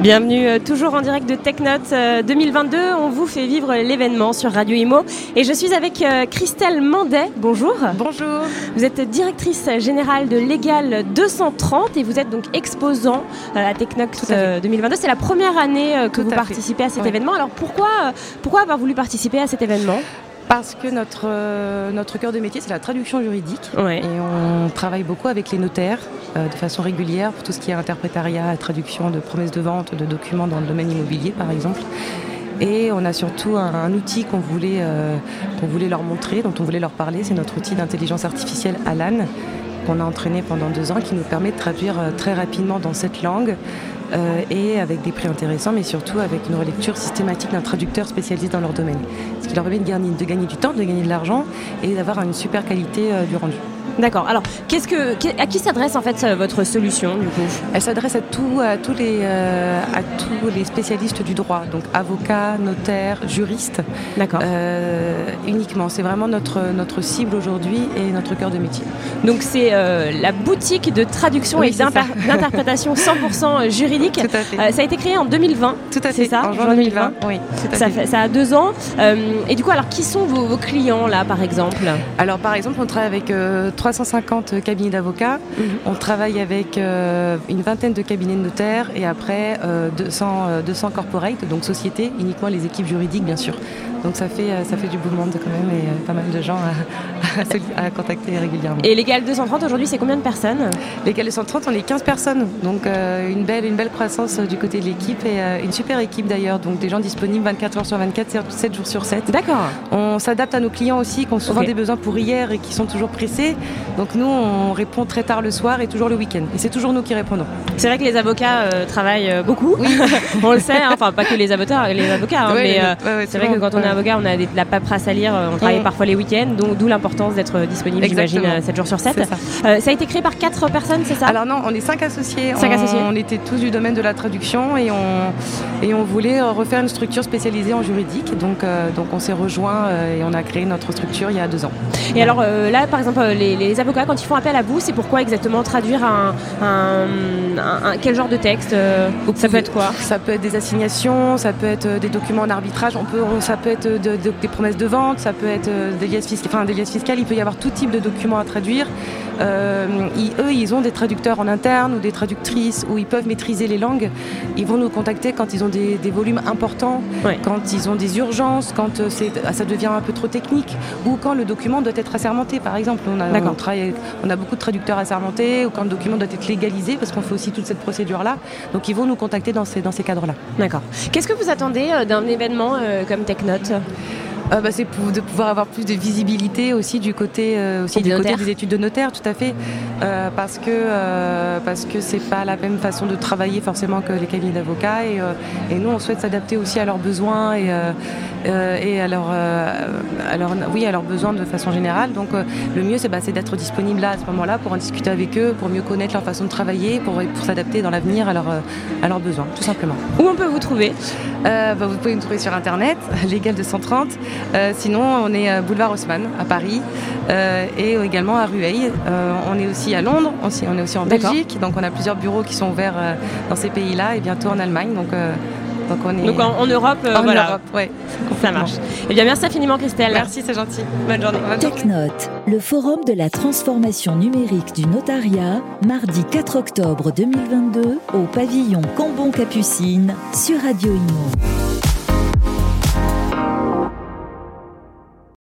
Bienvenue euh, toujours en direct de TechNote 2022. Euh, On vous fait vivre l'événement sur Radio Imo. Et je suis avec euh, Christelle Mandet. Bonjour. Bonjour. Vous êtes directrice générale de Légal 230 et vous êtes donc exposant à TechNote 2022. C'est la première année que vous participez à cet événement. Alors pourquoi, pourquoi avoir voulu participer à cet événement? Parce que notre, notre cœur de métier, c'est la traduction juridique. Et on travaille beaucoup avec les notaires de façon régulière pour tout ce qui est interprétariat, traduction de promesses de vente, de documents dans le domaine immobilier, par exemple. Et on a surtout un, outil qu'on voulait, qu'on voulait leur montrer, dont on voulait leur parler. C'est notre outil d'intelligence artificielle Alan, qu'on a entraîné pendant deux ans, qui nous permet de traduire très rapidement dans cette langue euh, et avec des prix intéressants, mais surtout avec une relecture systématique d'un traducteur spécialisé dans leur domaine. Ce qui leur permet de gagner, de gagner du temps, de gagner de l'argent et d'avoir une super qualité euh, du rendu. D'accord. Alors, qu'est-ce que, à qui s'adresse en fait votre solution du coup? Elle s'adresse à, tout, à, tous les, euh, à tous les spécialistes du droit, donc avocats, notaires, juristes. D'accord. Euh, uniquement. C'est vraiment notre, notre cible aujourd'hui et notre cœur de métier. Donc, c'est euh, la boutique de traduction et d'interprétation 100% juridique. Tout à fait. ça a été créé en 2020. Tout à fait. C'est ça? En juin 2020. Oui. Tout à ça, fait. ça a deux ans. et du coup, alors, qui sont vos, vos, clients là, par exemple? Alors, par exemple, on travaille avec 350 cabinets d'avocats. Mhm. On travaille avec euh, une vingtaine de cabinets de notaires et après euh, 200, 200 corporates, donc sociétés, uniquement les équipes juridiques bien sûr. Donc ça fait, ça fait du beau monde quand même et euh, pas mal de gens à, à contacter régulièrement. Et Légal 230 aujourd'hui c'est combien de personnes Légal 230 on est 15 personnes, donc euh, une, belle, une belle croissance du côté de l'équipe et euh, une super équipe d'ailleurs, donc des gens disponibles 24 heures sur 24, 7 jours sur 7. D'accord. On s'adapte à nos clients aussi qui ont souvent okay. des besoins pour hier et qui sont toujours pressés. Donc nous on répond très tard le soir et toujours le week-end. Et c'est toujours nous qui répondons. C'est vrai que les avocats euh, travaillent beaucoup, oui. on le sait, hein. enfin pas que les avocats, les avocats, hein, mais ouais, ouais, c'est vrai que quand on est avocat, on a de la paperasse à lire, on travaille parfois les week-ends, donc d'où l'importance d'être disponible, j'imagine, 7 jours sur 7. Ça. Euh, ça. a été créé par 4 personnes, c'est ça? Alors non, on est 5 associés. 5 on, associés. On était tous du domaine de la traduction et on, et on voulait refaire une structure spécialisée en juridique. Donc, euh, donc on s'est rejoint euh, et on a créé notre structure il y a deux ans. Et alors euh, là, par exemple, les, les, avocats, quand ils font appel à vous, c'est pourquoi exactement traduire un, un, un, un quel genre de texte Ça peut être quoi? Ça peut être des assignations, ça peut être des documents en arbitrage, on peut, ça peut être de, de, des promesses de vente, ça peut être des liasses fiscales, enfin des liasses fiscales, il peut y avoir tout type de documents à traduire. Euh, ils, eux, ils ont des traducteurs en interne ou des traductrices où ils peuvent maîtriser les langues. Ils vont nous contacter quand ils ont des, des volumes importants, ouais. quand ils ont des urgences, quand ça devient un peu trop technique ou quand le document doit être assermenté, par exemple. On a, on, travaille, on a beaucoup de traducteurs assermentés ou quand le document doit être légalisé parce qu'on fait aussi toute cette procédure-là. Donc ils vont nous contacter dans ces, dans ces cadres-là. D'accord. Qu'est-ce que vous attendez d'un événement euh, comme TechNote? Euh, bah, c'est de pouvoir avoir plus de visibilité aussi du côté, euh, aussi du côté des études de notaire, tout à fait, euh, parce que euh, parce que c'est pas la même façon de travailler forcément que les cabinets d'avocats et, et, nous on souhaite s'adapter aussi à leurs besoins et, euh, et à leur, oui à leurs besoins de façon générale. Donc le mieux c'est bah, d'être disponible là à ce moment-là pour en discuter avec eux, pour mieux connaître leur façon de travailler, pour, pour s'adapter dans l'avenir à, leur, à leurs besoins, tout simplement. Où on peut vous trouver? Bah, Vous pouvez nous trouver sur internet, légal 230. Euh, sinon, on est à boulevard Haussmann à Paris euh, et également à Rueil. Euh, on est aussi à Londres, aussi, on est aussi en Belgique, donc on a plusieurs bureaux qui sont ouverts dans ces pays-là et bientôt en Allemagne. Donc, donc, on est... donc en, en, Europe, en voilà. Europe, ouais, ça marche. Eh bien, merci infiniment, Christelle. Merci, c'est gentil. Bonne journée. Bonne TechNote, le forum de la transformation numérique du notariat, mardi 4 octobre 2022 au pavillon Cambon-Capucine sur Radio Imo.